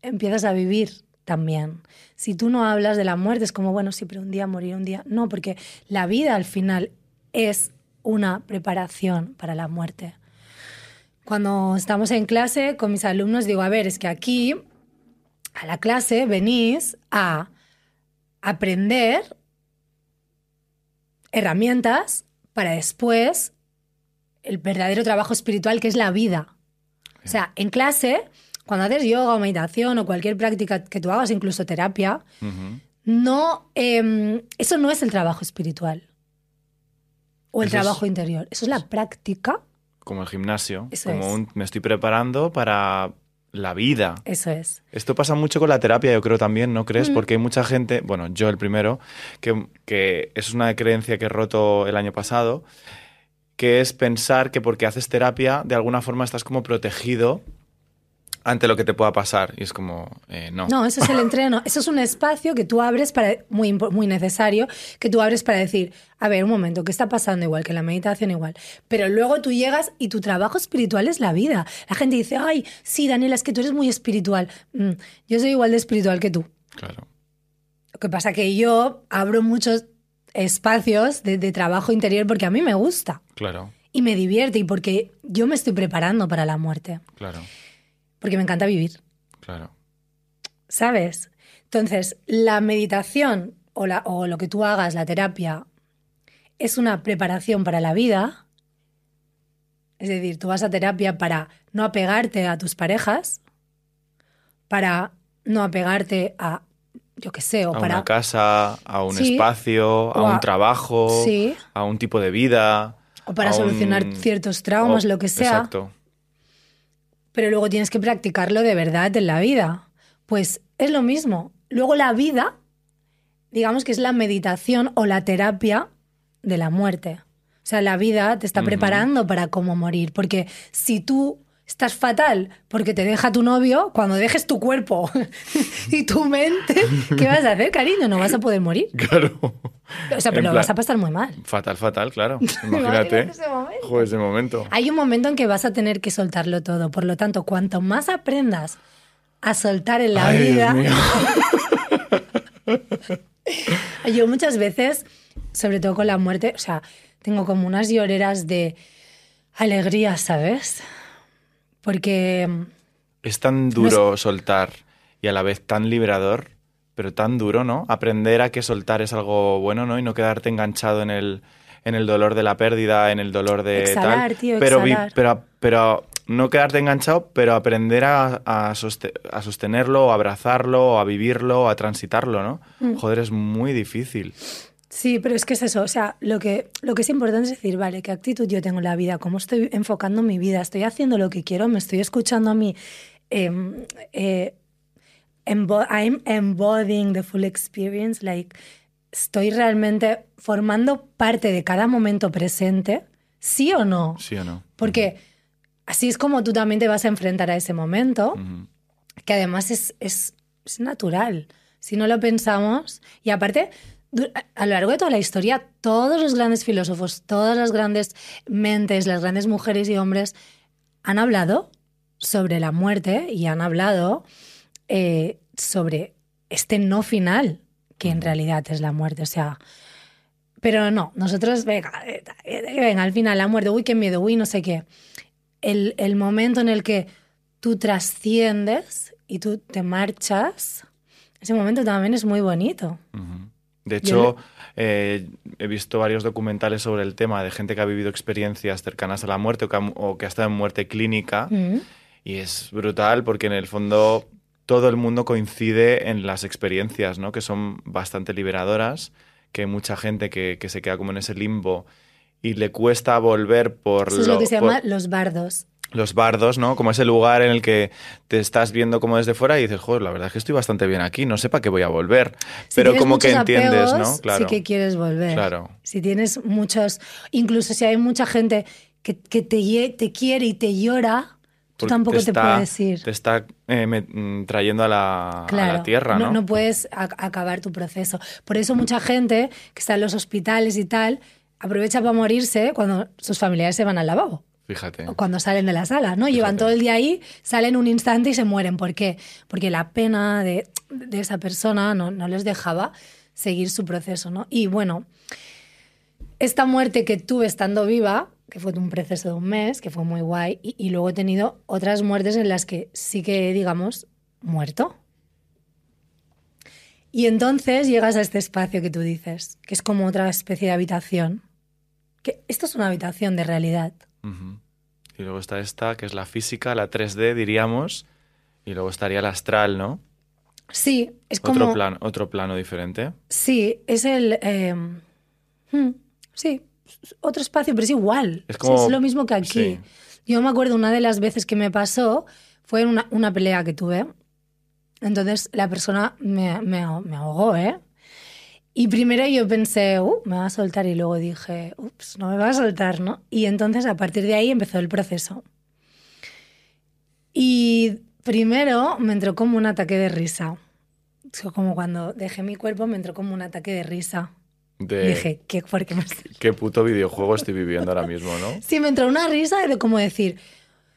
empiezas a vivir también. Si tú no hablas de la muerte, es como, bueno, sí, pero un día morir, un día. No, porque la vida al final es una preparación para la muerte. Cuando estamos en clase con mis alumnos, digo, a ver, es que aquí a la clase venís a aprender herramientas para después el verdadero trabajo espiritual que es la vida. O sea, en clase, cuando haces yoga o meditación o cualquier práctica que tú hagas, incluso terapia, no, eh, eso no es el trabajo espiritual o el Eso es- trabajo interior. Eso es la práctica. Como el gimnasio. Eso como es. un, me estoy preparando para la vida. Eso es. Esto pasa mucho con la terapia, yo creo también, ¿no Mm. crees? Porque hay mucha gente, bueno, yo el primero, que, que es una creencia que he roto el año pasado, que es pensar que porque haces terapia, de alguna forma estás como protegido ante lo que te pueda pasar. Y es como, eh, no. No, eso es el entreno. Eso es un espacio que tú abres para, muy, muy necesario, que tú abres para decir, a ver, un momento, ¿qué está pasando? Igual que la meditación, igual. Pero luego tú llegas y tu trabajo espiritual es la vida. La gente dice, ay, sí, Daniela, es que tú eres muy espiritual. Mm, yo soy igual de espiritual que tú. Claro. Lo que pasa que yo abro muchos espacios de, de trabajo interior porque a mí me gusta Claro, y me divierte y porque yo me estoy preparando para la muerte, claro, porque me encanta vivir. claro. ¿Sabes? Entonces, la meditación o, la- o lo que tú hagas, la terapia, es una preparación para la vida. Es decir, tú vas a terapia para no apegarte a tus parejas, para no apegarte a, yo qué sé, o a para... una casa, a un Sí. espacio, a un trabajo, Sí. a un tipo de vida. O para un- solucionar ciertos traumas, o- lo que sea. Exacto. Pero luego tienes que practicarlo de verdad en la vida. Pues es lo mismo. Luego la vida, digamos que es la meditación o la terapia de la muerte. O sea, la vida te está preparando para cómo morir. Porque si tú estás fatal porque te deja tu novio, cuando dejes tu cuerpo y tu mente, ¿qué vas a hacer, cariño? No vas a poder morir. Claro. O sea, pero lo vas a pasar muy mal. Fatal, fatal, claro. Imagínate Imagínate. ese momento. Joder, ese momento. Hay un momento en que vas a tener que soltarlo todo. Por lo tanto, cuanto más aprendas a soltar en la Ay, Dios vida. mío. Yo muchas veces, sobre todo con la muerte, o sea, tengo como unas lloreras de alegría, ¿sabes? Porque Es tan duro soltar y a la vez tan liberador, pero tan duro, ¿no? Aprender a que soltar es algo bueno, ¿no? Y no quedarte enganchado en el, en el dolor de la pérdida, en el dolor de Exhalar, tal. tío, pero, vi- pero, pero no quedarte enganchado, pero aprender a, a, soste- a sostenerlo, a abrazarlo, a vivirlo, a transitarlo, ¿no? Mm. Joder, es muy difícil. Sí, pero es que es eso, o sea, lo que, lo que es importante es decir, vale, qué actitud yo tengo en la vida, cómo estoy enfocando mi vida, estoy haciendo lo que quiero, me estoy escuchando a mí, em, eh, embo- I'm embodying the full experience, like, estoy realmente formando parte de cada momento presente, sí o no, ¿Sí o no? porque así es como tú también te vas a enfrentar a ese momento que además es, es, es natural. Si no lo pensamos, y aparte, a lo largo de toda la historia, todos los grandes filósofos, todas las grandes mentes, las grandes mujeres y hombres han hablado sobre la muerte y han hablado eh, sobre este no final, que en realidad es la muerte. O sea, pero no, nosotros, venga, eh, venga, al final la muerte, uy, qué miedo, uy, no sé qué. El, el momento en el que tú trasciendes y tú te marchas, ese momento también es muy bonito. Ujú. De hecho, eh, he visto varios documentales sobre el tema de gente que ha vivido experiencias cercanas a la muerte o que ha, o que ha estado en muerte clínica. Mm. Y es brutal porque en el fondo todo el mundo coincide en las experiencias, ¿no? Que son bastante liberadoras, que hay mucha gente que, que se queda como en ese limbo y le cuesta volver por, Eso es lo que se por llama los bardos. Los bardos, ¿no? Como ese lugar en el que te estás viendo como desde fuera y dices, joder, la verdad es que estoy bastante bien aquí, no sé para qué voy a volver. Si Pero como que entiendes, apegos, ¿no? Claro. Sí que quieres volver. Claro. Si tienes muchos, incluso si hay mucha gente que, que te, te quiere y te llora, tú tampoco te, está- puedes ir. Te está eh, me- mm, trayendo a la, a Claro, la tierra, ¿no? No, puedes a- acabar tu proceso. Por eso mucha gente que está en los hospitales y tal, aprovecha para morirse cuando sus familiares se van al lavabo. Fíjate. cuando salen de la sala, ¿no? Llevan todo el día ahí, salen un instante y se mueren. ¿Por qué? Porque la pena de, de esa persona no, no les dejaba seguir su proceso, ¿no? Y bueno, esta muerte que tuve estando viva, que fue un proceso de un mes, que fue muy guay, y, y luego he tenido otras muertes en las que sí que, digamos, muerto. Y entonces llegas a este espacio que tú dices, que es como otra especie de habitación. Que esto es una habitación de realidad. Y luego está esta, que es la física, la 3D, diríamos. Y luego estaría el astral, ¿no? Sí, es como... Otro, plan, otro plano diferente. Sí, es el... eh, hmm, sí, otro espacio, pero es igual. Es como- es lo mismo que aquí. sí. Yo me acuerdo una de las veces que me pasó fue en una, una pelea que tuve. Entonces la persona me, me, me ahogó, ¿eh? Y primero yo pensé, uh, me va a soltar y luego dije, ups, no me va a soltar, ¿no? Y entonces a partir de ahí empezó el proceso. Y primero me entró como un ataque de risa. Como cuando dejé mi cuerpo me entró como un ataque de risa. De Y dije, ¿qué, ¿por qué me estoy-?" qué puto videojuego estoy viviendo ahora mismo, ¿no? Sí, me entró una risa de como decir,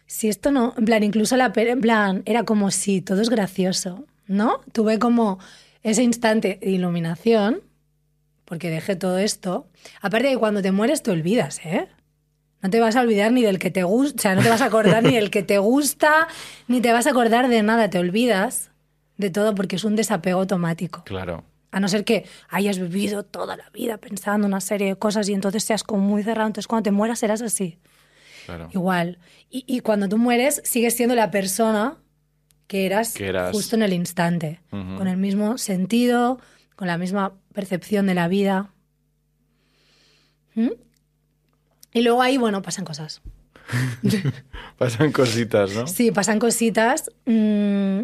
si esto no, en plan, incluso la, en plan, era como si todo es gracioso, ¿no? Tuve como ese instante de iluminación, porque dejé todo esto. Aparte de que cuando te mueres te olvidas, ¿eh? No te vas a olvidar ni del que te gusta, o sea, no te vas a acordar ni del que te gusta, ni te vas a acordar de nada, te olvidas de todo porque es un desapego automático. Claro. A no ser que hayas vivido toda la vida pensando una serie de cosas y entonces seas como muy cerrado. Entonces cuando te mueras serás así. Claro. Igual. Y, y cuando tú mueres sigues siendo la persona que eras, Que eras. justo en el instante. Con el mismo sentido, con la misma percepción de la vida. ¿Mm? Y luego ahí, bueno, pasan cosas. Pasan cositas, ¿no? Sí, pasan cositas mm,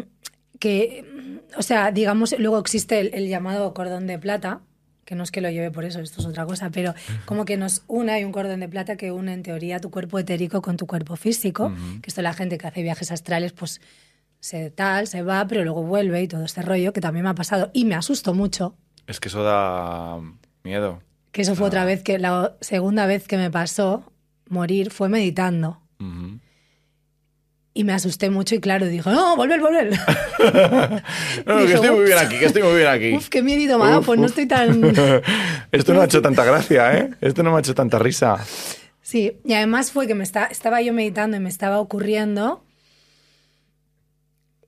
que, o sea, digamos, luego existe el, el llamado cordón de plata, que no es que lo lleve por eso, esto es otra cosa, pero como que nos une, hay un cordón de plata que une en teoría tu cuerpo etérico con tu cuerpo físico, que esto la gente que hace viajes astrales, pues se tal, se va, pero luego vuelve y todo este rollo, que también me ha pasado y me asustó mucho, Es que eso da miedo. que eso fue otra vez, que la segunda vez que me pasó morir fue meditando. Y me asusté mucho y claro, dije, no, volver, volver. No, que Dije, estoy muy bien aquí, que estoy muy bien aquí. Uf, qué miedo me ha dado, Uf, pues no estoy tan... Esto no ha hecho tanta gracia, ¿eh? Esto no me ha hecho tanta risa. Sí, y además fue que me está, estaba yo meditando y me estaba ocurriendo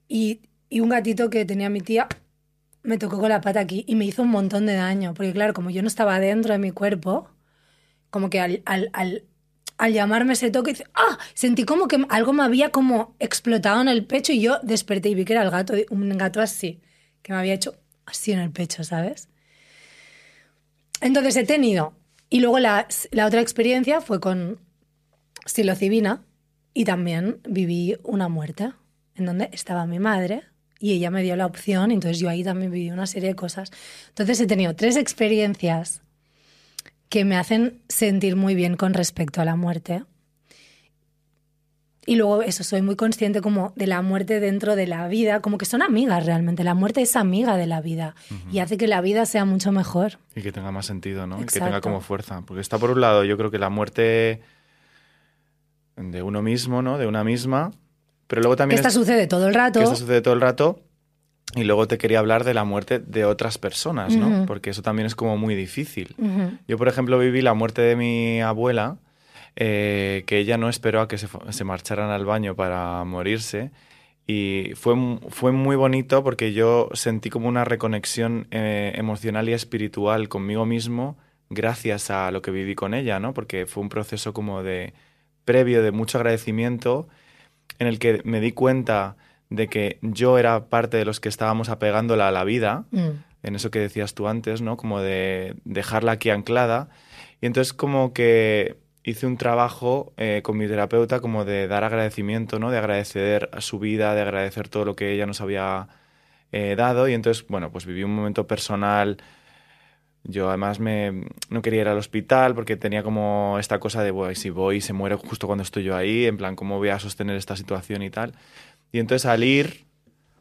y, y un gatito que tenía mi tía me tocó con la pata aquí y me hizo un montón de daño, porque claro, como yo no estaba dentro de mi cuerpo, como que al, al, al, al llamarme ese toque, ¡ah! Sentí como que algo me había como explotado en el pecho y yo desperté y vi que era el gato, un gato así, que me había hecho así en el pecho, ¿sabes? Entonces he tenido. Y luego la, la otra experiencia fue con psilocibina y también viví una muerte en donde estaba mi madre y ella me dio la opción, entonces yo ahí también viví una serie de cosas. Entonces he tenido tres experiencias que me hacen sentir muy bien con respecto a la muerte. Y luego eso, soy muy consciente como de la muerte dentro de la vida, como que son amigas realmente. La muerte es amiga de la vida y hace que la vida sea mucho mejor. Y que tenga más sentido, ¿no? Y que tenga como fuerza. Porque está por un lado, yo creo que la muerte de uno mismo, ¿no? De una misma. Pero luego Que también esta es- sucede todo el rato. que esto sucede todo el rato. Y luego te quería hablar de la muerte de otras personas, ¿no? Porque eso también es como muy difícil. Yo, por ejemplo, viví la muerte de mi abuela, eh, que ella no esperó a que se, marcharan al baño para morirse. Y fue, fue muy bonito porque yo sentí como una reconexión eh, emocional y espiritual conmigo mismo gracias a lo que viví con ella, ¿no? Porque fue un proceso como de previo de mucho agradecimiento en el que me di cuenta de que yo era parte de los que estábamos apegándola a la vida Mm. en eso que decías tú antes, ¿no? Como de dejarla aquí anclada. Y entonces como que hice un trabajo eh, con mi terapeuta como de dar agradecimiento, ¿no? De agradecer a su vida, de agradecer todo lo que ella nos había eh, dado. Y entonces, bueno, pues viví un momento personal. Yo además me, no quería ir al hospital porque tenía como esta cosa de, bueno, si voy se muere justo cuando estoy yo ahí, en plan, ¿cómo voy a sostener esta situación y tal? Y entonces al ir,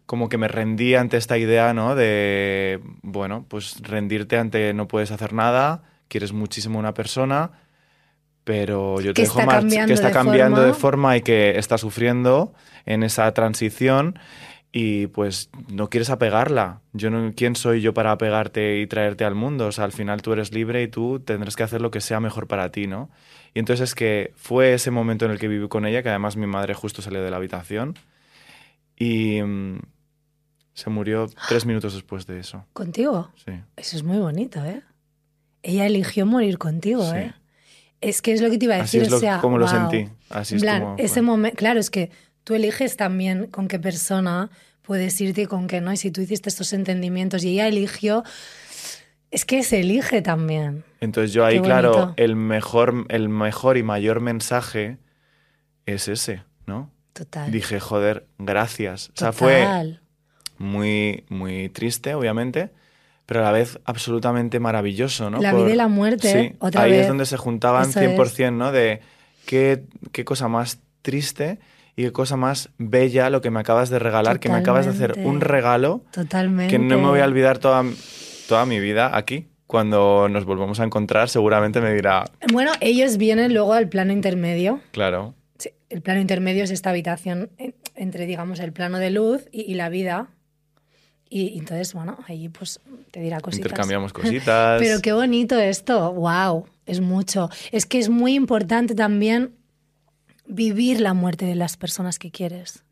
como que me rendí ante esta idea, ¿no? De, bueno, pues rendirte ante no puedes hacer nada, quieres muchísimo a una persona, pero yo te dejo está march- cambiando que está de cambiando de forma y que está sufriendo en esa transición y pues no quieres apegarla. Yo no, ¿Quién soy yo para apegarte y traerte al mundo? O sea, al final tú eres libre y tú tendrás que hacer lo que sea mejor para ti, ¿no? Y entonces es que fue ese momento en el que viví con ella, que además mi madre justo salió de la habitación y mm, se murió tres minutos después de eso. ¿Contigo? Sí. Eso es muy bonito, ¿eh? Ella eligió morir contigo, Sí. ¿eh? Es que es lo que te iba a Así decir, es lo- o sea, como lo sentí. Así es plan, como ese momento, claro, es que tú eliges también con qué persona puedes irte con qué no. Y si tú hiciste estos entendimientos y ella eligió, es que se elige también. Entonces yo ahí, claro, el mejor, el mejor y mayor mensaje es ese, ¿no? Total. Dije, joder, gracias. O sea, fue Total. muy, muy triste, obviamente, pero a la vez absolutamente maravilloso, ¿no? La vida y la muerte, Sí, otra ahí vez. es donde se juntaban Eso 100%, ¿no? De qué, qué cosa más triste y qué cosa más bella lo que me acabas de regalar, que me acabas de hacer un regalo Totalmente. que no me voy a olvidar toda, toda mi vida aquí. Cuando nos volvamos a encontrar, seguramente me dirá, Bueno, ellos vienen luego al plano intermedio. claro, Sí, el plano intermedio es esta habitación en- entre, digamos, el plano de luz y, y la vida. Y, y entonces, bueno, ahí pues te dirá cositas. intercambiamos cositas. Pero qué bonito esto, wow, es mucho. Es que es muy importante también vivir la muerte de las personas que quieres.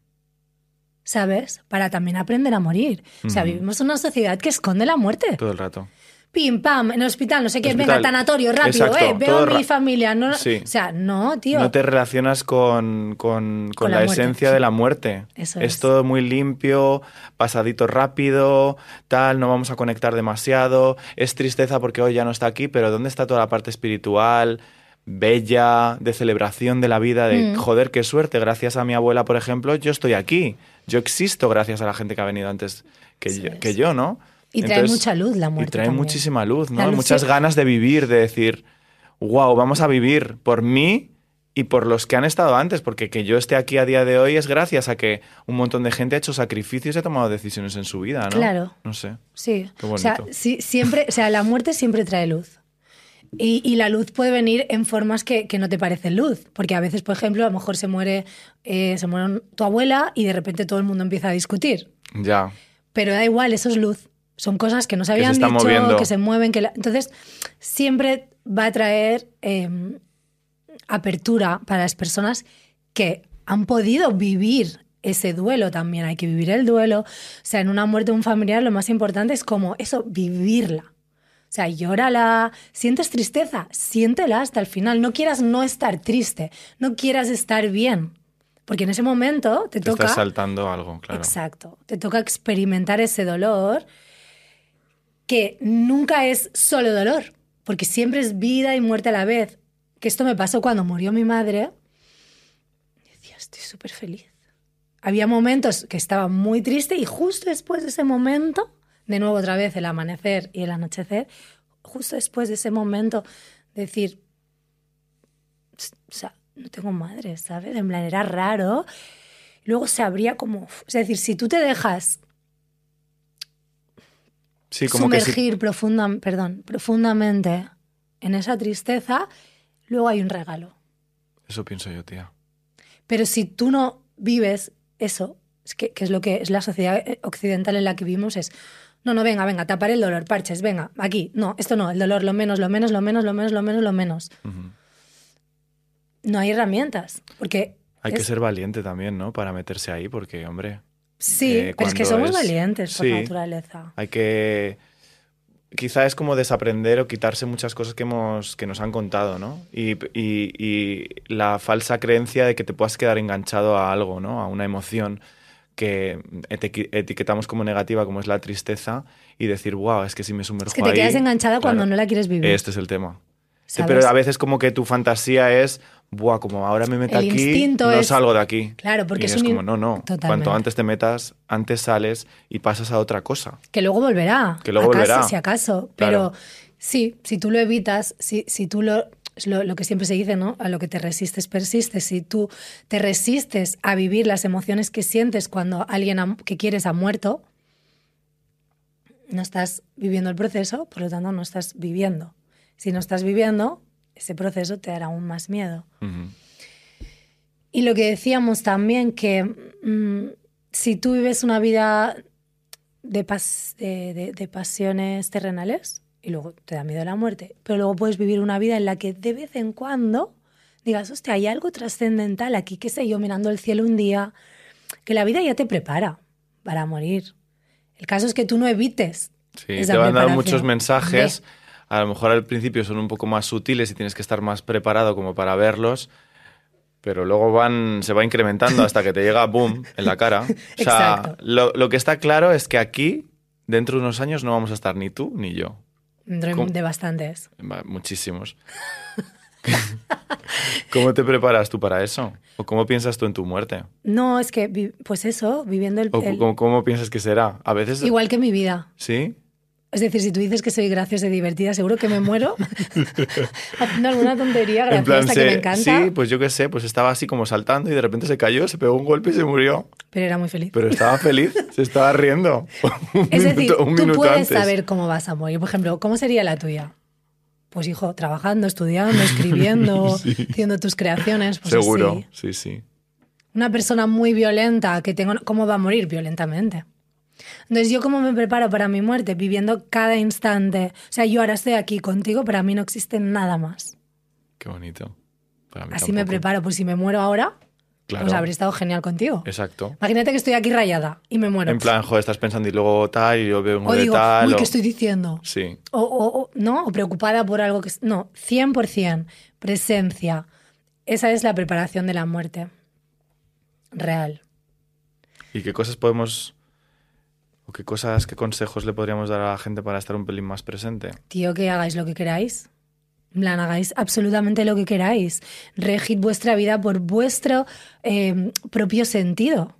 ¿sabes? Para también aprender a morir. O sea, vivimos en una sociedad que esconde la muerte. Todo el rato. Pim, pam, en el hospital, no sé qué, venga, tanatorio, rápido, Exacto, eh, veo a mi familia. No, Sí. O sea, no, tío. No te relacionas con, con- con Con la, la esencia de la muerte. Eso es es. todo muy limpio, pasadito rápido, tal, no vamos a conectar demasiado. Es tristeza porque hoy ya no está aquí, pero ¿dónde está toda la parte espiritual, bella, de celebración de la vida? De Mm. joder, qué suerte, gracias a mi abuela, por ejemplo, yo estoy aquí. Yo existo gracias a la gente que ha venido antes que, yo, es. que yo, ¿no? Y trae mucha luz la muerte Y trae también. muchísima luz, ¿no? Luz Muchas ganas de vivir, de decir, wow, vamos a vivir por mí y por los que han estado antes, porque que yo esté aquí a día de hoy es gracias a que un montón de gente ha hecho sacrificios y ha tomado decisiones en su vida, ¿no? Claro. No sé. Sí. Qué O sea, sí, siempre, o sea, la muerte siempre trae luz. Y, y la luz puede venir en formas que, que no te parecen luz. Porque a veces, por ejemplo, a lo mejor se muere, eh, se muere tu abuela y de repente todo el mundo empieza a discutir. Ya. Pero da igual, eso es luz. Son cosas que no se habían está dicho, moviendo. que se mueven. Que la- Entonces, siempre va a traer eh, apertura para las personas que han podido vivir ese duelo también. Hay que vivir el duelo. O sea, en una muerte de un familiar lo más importante es como eso, vivirla. O sea, llórala, sientes tristeza, siéntela hasta el final. No quieras no estar triste, no quieras estar bien. Porque en ese momento te, Te toca... estás saltando algo, claro. Exacto. Te toca experimentar ese dolor que nunca es solo dolor, porque siempre es vida y muerte a la vez. Que esto me pasó cuando murió mi madre. Decía, estoy súper feliz. Había momentos que estaba muy triste y justo después de ese momento, de nuevo otra vez el amanecer y el anochecer, justo después de ese momento, decir, o sea, no tengo madre, ¿sabes? En plan, era raro. Luego se abría como... Es decir, si tú te dejas Sí, como sumergir profunda, perdón, profundamente en esa tristeza, luego hay un regalo. Eso pienso yo, tía. Pero si tú no vives eso, es que, que es lo que es la sociedad occidental en la que vivimos, es, no, no, venga, venga, tapar el dolor, parches, venga, aquí, no, esto no, el dolor, lo menos, lo menos, lo menos, lo menos, lo menos, lo menos. No hay herramientas, porque... Hay que ser valiente también, ¿no? Para meterse ahí, porque, hombre, Sí, eh, pero es que somos es- valientes por sí. naturaleza. hay que quizá es como desaprender o quitarse muchas cosas que hemos que nos han contado no y, y- y la falsa creencia de que te puedas quedar enganchado a algo no a una emoción que eti- etiquetamos como negativa como es la tristeza y decir wow es que si me sumerjo Es que te ahí", quedas enganchada cuando no la quieres vivir. este es el tema ¿sabes? pero a veces como que tu fantasía es buah como ahora me meto El aquí no es- salgo de aquí Claro, porque y es un como no no Totalmente. cuanto antes te metas antes sales y pasas a otra cosa Que luego volverá. Que luego volverá. Si acaso. Claro. Pero sí, si tú lo evitas, si, si tú lo, es lo, lo que siempre se dice, ¿no? A lo que te resistes, persistes. Si tú te resistes a vivir las emociones que sientes cuando alguien ha- que quieres ha muerto, no estás viviendo el proceso, por lo tanto no estás viviendo. Si no estás viviendo, ese proceso te dará aún más miedo. Ujú. Y lo que decíamos también, que mm, si tú vives una vida de, pas- de, de- de pasiones terrenales y luego te da miedo la muerte, pero luego puedes vivir una vida en la que de vez en cuando digas, hostia, hay algo trascendental aquí, qué sé yo, mirando el cielo un día, que la vida ya te prepara para morir. El caso es que tú no evites. Sí, esa te van a dar muchos mensajes. A lo mejor al principio son un poco más sutiles y tienes que estar más preparado como para verlos. Pero luego van, se va incrementando hasta que te llega boom en la cara. O sea, lo, lo que está claro es que aquí, dentro de unos años, no vamos a estar ni tú ni yo. De- bastantes. Muchísimos. ¿Cómo te preparas tú para eso? ¿O cómo piensas tú en tu muerte? No, es que, pues eso, viviendo el... ¿O el- cómo, cómo piensas que será? A veces... igual que mi vida. ¿Sí? Es decir, si tú dices que soy graciosa y divertida, seguro que me muero haciendo alguna tontería graciosa que me encanta, sí, pues yo qué sé, pues estaba así como saltando y de repente se cayó, se pegó un golpe y se murió. pero era muy feliz. Pero estaba feliz, se estaba riendo. un es decir, minuto, un tú minuto puedes antes. saber cómo vas a morir. Por ejemplo, ¿cómo sería la tuya? Pues hijo, trabajando, estudiando, escribiendo, haciendo tus creaciones. Pues Seguro, así. sí, sí. Una persona muy violenta que tengo, ¿cómo va a morir? Violentamente. Entonces, ¿yo cómo me preparo para mi muerte? Viviendo cada instante. O sea, yo ahora estoy aquí contigo, para mí no existe nada más. Qué bonito. Para mí Así me preparo, pues si me muero ahora, Claro. Pues habría estado genial contigo. Exacto. Imagínate que estoy aquí rayada y me muero. En plan, joder, estás pensando y luego tal, y yo veo un o de digo, tal. uy, o- ¿qué estoy diciendo? Sí, O, o- o- ¿no? o preocupada por algo que... No, 100% presencia. Esa es la preparación de la muerte. Real. ¿Y qué cosas podemos... o qué cosas, qué consejos le podríamos dar a la gente para estar un pelín más presente? Tío, que hagáis lo que queráis. En plan, hagáis absolutamente lo que queráis. Regid vuestra vida por vuestro eh, propio sentido.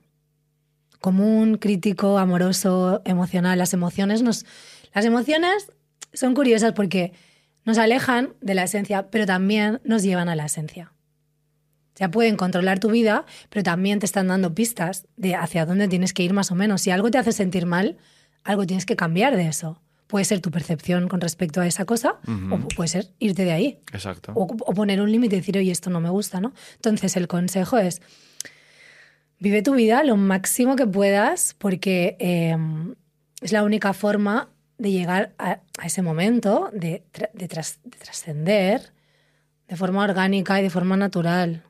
Común, crítico, amoroso, emocional. Las emociones nos. Las emociones son curiosas porque nos alejan de la esencia, pero también nos llevan a la esencia. Sea, pueden controlar tu vida, pero también te están dando pistas de hacia dónde tienes que ir más o menos. Si algo te hace sentir mal, algo tienes que cambiar de eso. Puede ser tu percepción con respecto a esa cosa, o puede ser irte de ahí. Exacto. O, o poner un límite y decir, oye, esto no me gusta, ¿no? Entonces, el consejo es, vive tu vida lo máximo que puedas, porque eh, es la única forma de llegar a, a ese momento, de, tra- de tras- de trascender de forma orgánica y de forma natural.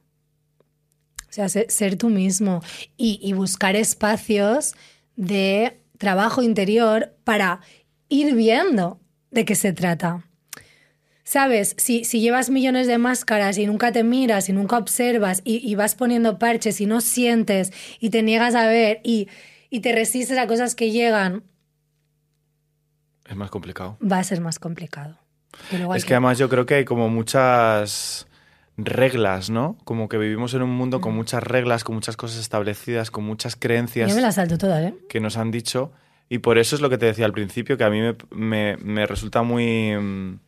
O sea, se- ser, tú mismo y, y buscar espacios de trabajo interior para ir viendo de qué se trata. ¿Sabes? Si, si llevas millones de máscaras y nunca te miras y nunca observas y, y vas poniendo parches y no sientes y te niegas a ver y, y te resistes a cosas que llegan, Es más complicado. va a ser más complicado. Es que además yo creo que hay como muchas reglas, ¿no? Como que vivimos en un mundo con muchas reglas, con muchas cosas establecidas, con muchas creencias Yo me las salto todas, ¿eh? que nos han dicho. Y por eso es lo que te decía al principio, que a mí me, me- me resulta muy, mm,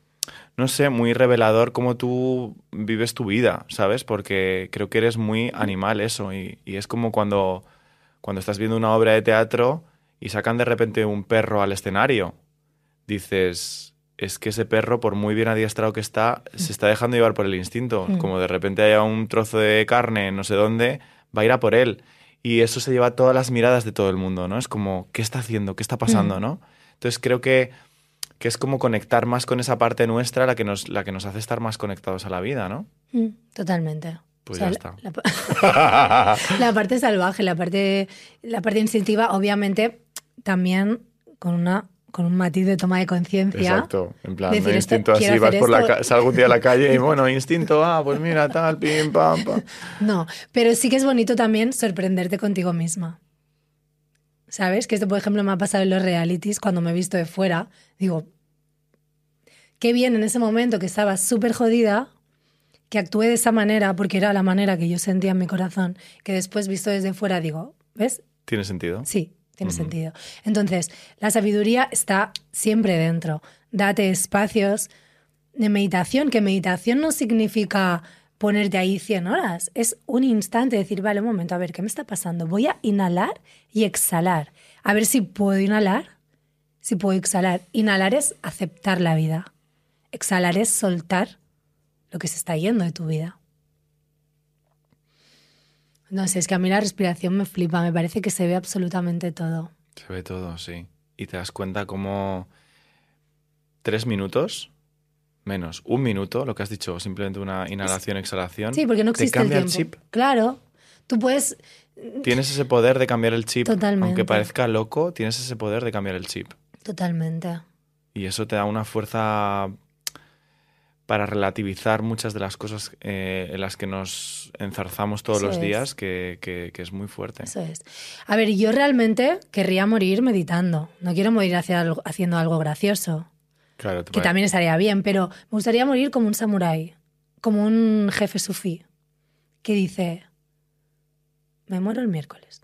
no sé, muy revelador cómo tú vives tu vida, ¿sabes? Porque creo que eres muy animal eso. Y, y es como cuando, cuando estás viendo una obra de teatro y sacan de repente un perro al escenario. Dices, es que ese perro, por muy bien adiestrado que está, se está dejando llevar por el instinto. Mm. Como de repente haya un trozo de carne, no sé dónde, va a ir a por él. Y eso se lleva todas las miradas de todo el mundo, ¿no? Es como, ¿qué está haciendo? ¿Qué está pasando? Mm. ¿no? Entonces creo que, que es como conectar más con esa parte nuestra la que, nos, la que nos hace estar más conectados a la vida, ¿no? Mm, Totalmente. Pues O sea, ya está. La, la- la parte salvaje, la parte, la parte instintiva, obviamente, también con una con un matiz de toma de conciencia. Exacto. En plan, Decir, esto- instinto así, vas por la salgo un día a la calle y bueno, instinto, ah, pues mira, tal, pim, pam, pam. No, pero sí que es bonito también sorprenderte contigo misma. ¿Sabes? Que esto, por ejemplo, me ha pasado en los realities cuando me he visto de fuera. Digo, qué bien en ese momento que estaba súper jodida, que actué de esa manera, porque era la manera que yo sentía en mi corazón, que después visto desde fuera digo, ¿ves? ¿Tiene sentido? Sí, tiene sentido. Entonces, la sabiduría está siempre dentro. Date espacios de meditación, que meditación no significa ponerte ahí 100 horas, es un instante, decir, vale, un momento, a ver, ¿qué me está pasando? Voy a inhalar y exhalar. A ver si puedo inhalar, si puedo exhalar. Inhalar es aceptar la vida. Exhalar es soltar lo que se está yendo de tu vida. No sé, es que a mí la respiración me flipa, me parece que se ve absolutamente todo. Se ve todo, sí. Y te das cuenta como tres minutos, menos, un minuto, lo que has dicho, simplemente una inhalación, exhalación. Sí, porque no te existe el cambia tiempo. chip. Claro, tú puedes... Tienes ese poder de cambiar el chip. Totalmente. Aunque parezca loco, tienes ese poder de cambiar el chip. Totalmente. Y eso te da una fuerza para relativizar muchas de las cosas eh, en las que nos enzarzamos todos Eso los es. días, que, que- que es muy fuerte. Eso es. A ver, yo realmente querría morir meditando. No quiero morir hacia algo- haciendo algo gracioso, Claro, que también estaría bien, pero me gustaría morir como un samurái, como un jefe sufí, que dice, me muero el miércoles.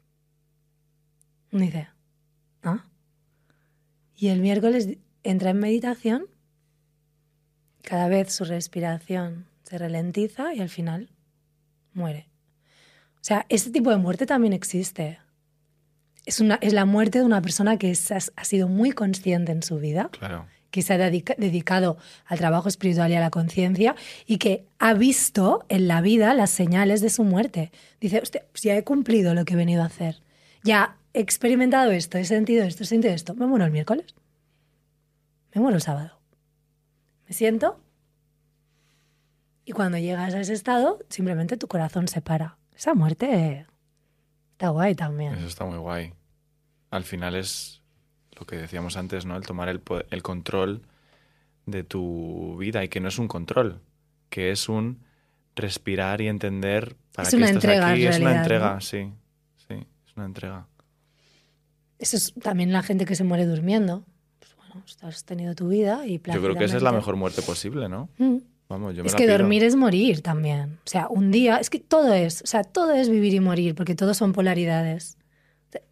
Y dice, ¿ah? Y el miércoles entra en meditación, cada vez su respiración se ralentiza y al final muere. O sea, este tipo de muerte también existe. Es, una, es la muerte de una persona que es- ha, sido muy consciente en su vida, Claro. que se ha dedica- dedicado al trabajo espiritual y a la conciencia y que ha visto en la vida las señales de su muerte. Dice, hostia, pues ya he cumplido lo que he venido a hacer. Ya he experimentado esto, he sentido esto, he sentido esto. Me muero el miércoles. Me muero el sábado. Me siento y cuando llegas a ese estado, simplemente tu corazón se para esa muerte está guay también. Eso está muy guay. Al final es lo que decíamos antes, ¿no? El tomar el, control de tu vida y que no es un control, que es un respirar y entender para Es qué una estás entrega, aquí. en es una entrega, ¿no? sí. Sí, es una entrega. Eso es también la gente que se muere durmiendo. Has tenido tu vida y Yo creo que esa es la mejor muerte posible, ¿no? Mm. Vamos, yo me Es la que pido. dormir es morir también. O sea, un día, es que todo es, o sea, todo es vivir y morir, porque todo son polaridades.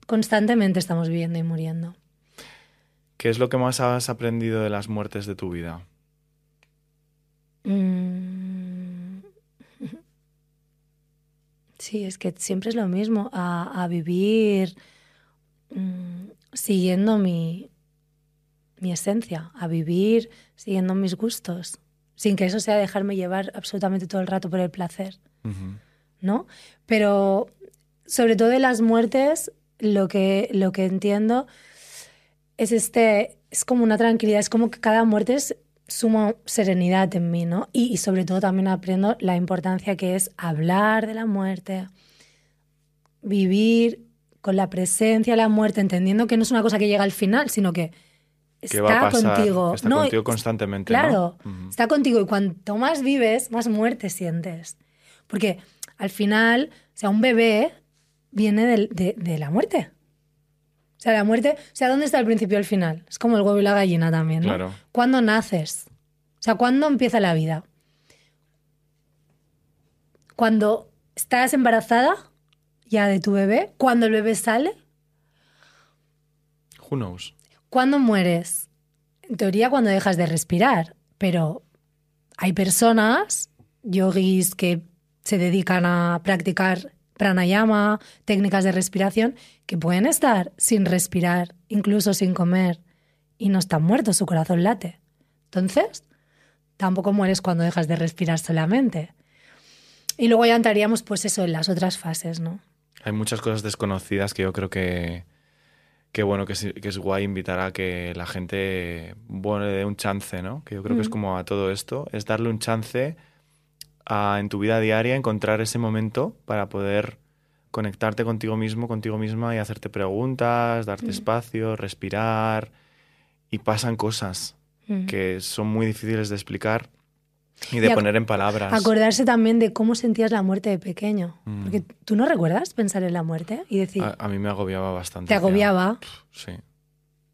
Constantemente estamos viviendo y muriendo. ¿Qué es lo que más has aprendido de las muertes de tu vida? Mm. Sí, es que siempre es lo mismo, a, a vivir mm, siguiendo mi, mi esencia, a vivir siguiendo mis gustos, sin que eso sea dejarme llevar absolutamente todo el rato por el placer. ¿no? Pero sobre todo de las muertes, lo que, lo que entiendo es este, es como una tranquilidad, es como que cada muerte es suma serenidad en mí, ¿no? Y, y sobre todo también aprendo la importancia que es hablar de la muerte, vivir con la presencia de la muerte, entendiendo que no es una cosa que llega al final, sino que está ¿Qué va a pasar? contigo. Está No, contigo constantemente, ¿no? Claro, está contigo y cuanto más vives, más muerte sientes. Porque al final, o sea, un bebé viene de, de la muerte. O sea, la muerte, o sea, ¿dónde está el principio y el final? Es como el huevo y la gallina también, ¿no? Claro. ¿Cuándo naces? O sea, ¿cuándo empieza la vida? Cuando estás embarazada ya de tu bebé, cuando el bebé sale, Who knows? ¿Cuándo mueres? En teoría, cuando dejas de respirar. Pero hay personas, yogis, que se dedican a practicar pranayama, técnicas de respiración, que pueden estar sin respirar, incluso sin comer, y no están muertos, su corazón late. Entonces, tampoco mueres cuando dejas de respirar solamente. Y luego ya entraríamos, pues eso, en las otras fases, ¿no? Hay muchas cosas desconocidas que yo creo que, que bueno, que, es guay invitar a que la gente, bueno, le dé un chance, ¿no? Que yo creo que es Mm. como a todo esto, es darle un chance a, en tu vida diaria, encontrar ese momento para poder conectarte contigo mismo, contigo misma y hacerte preguntas, darte Mm. espacio, respirar. Y pasan cosas Mm. que son muy difíciles de explicar y de Y poner en palabras. Acordarse también de cómo sentías la muerte de pequeño. Mm. Porque tú no recuerdas pensar en la muerte y decir, A, a mí me agobiaba bastante. te agobiaba. Sí.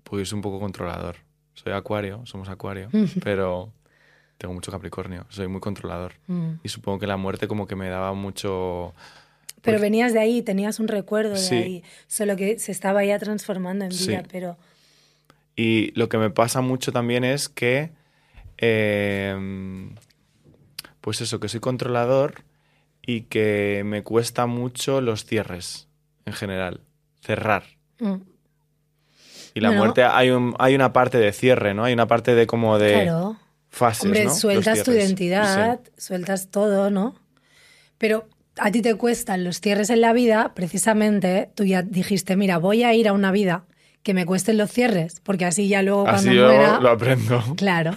Pues un poco controlador. Soy acuario, somos acuario, pero tengo mucho capricornio, soy muy controlador. Mm. Y supongo que la muerte como que me daba mucho... Pero venías de ahí, tenías un recuerdo de Sí. ahí, solo que se estaba ya transformando en Sí. vida, pero Y lo que me pasa mucho también es que... eh, pues eso, que soy controlador y que me cuesta mucho los cierres en general. Cerrar. mm, Y la muerte hay, un, hay una parte de cierre, ¿no? Hay una parte de como de claro. fases, Hombre, ¿no? Sueltas tu identidad, sueltas todo, ¿no? Pero a ti te cuestan los cierres en la vida, precisamente tú ya dijiste, mira, voy a ir a una vida que me cuesten los cierres, porque así ya luego Así cuando yo muera... lo aprendo. Claro.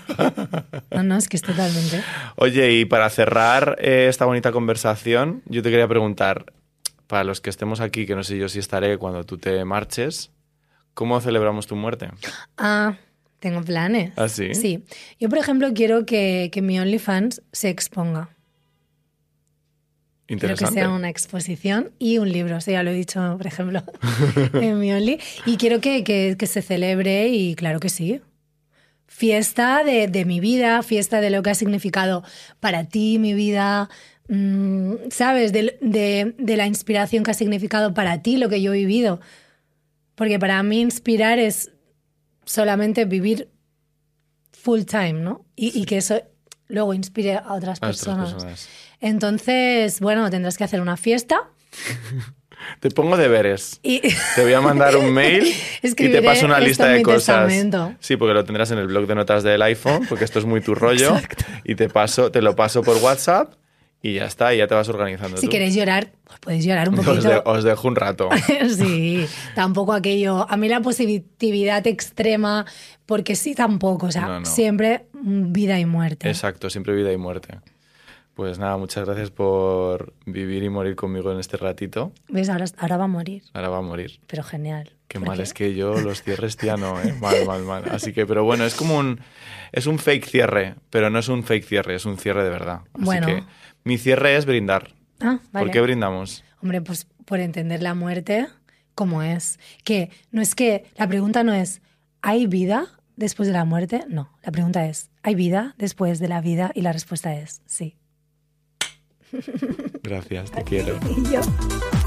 No, no, es que es totalmente... Oye, y para cerrar eh, esta bonita conversación, yo te quería preguntar, para los que estemos aquí, que no sé yo si estaré cuando tú te marches, ¿cómo celebramos tu muerte? Ah, tengo planes. ¿Ah, sí? Sí. Yo, por ejemplo, quiero que, que mi OnlyFans se exponga. Quiero que sea una exposición y un libro. Eso ya lo he dicho, por ejemplo, en mi Only. Y quiero que, que- que se celebre y claro que sí. Fiesta de, de mi vida, fiesta de lo que ha significado para ti mi vida, mm, ¿sabes? De, de- de la inspiración que ha significado para ti lo que yo he vivido. Porque para mí inspirar es solamente vivir full time, ¿no? Y, y que eso luego inspire a otras A otras personas. Entonces, bueno, tendrás que hacer una fiesta Te pongo deberes. y Te voy a mandar un mail y te paso una lista de cosas. testamento. Sí, porque lo tendrás en el blog de notas del iPhone, porque esto es muy tu rollo. Y te paso, te lo paso por WhatsApp y ya está, y ya te vas organizando si tú. queréis llorar, pues podéis llorar un Os, poquito. de- os dejo un rato. sí, tampoco aquello. A mí la positividad extrema, porque sí, tampoco. O sea, No, no. siempre vida y muerte. Exacto, siempre vida y muerte. Pues nada, muchas gracias por vivir y morir conmigo en este ratito. ¿Ves? Ahora, ahora va a morir. Ahora va a morir. Pero genial. Qué ¿Por mal qué? es que yo los cierres ya no, ¿eh? Mal, mal, mal. Así que, pero bueno, es como un... Es un fake cierre, pero no es un fake cierre, es un cierre de verdad. Así Bueno. que mi cierre es brindar. Ah, vale. ¿Por qué brindamos? Hombre, pues por entender la muerte como es. Que no es que la pregunta no es ¿hay vida después de la muerte? No, la pregunta es ¿hay vida después de la vida? Y la respuesta es sí. Gracias, te quiero.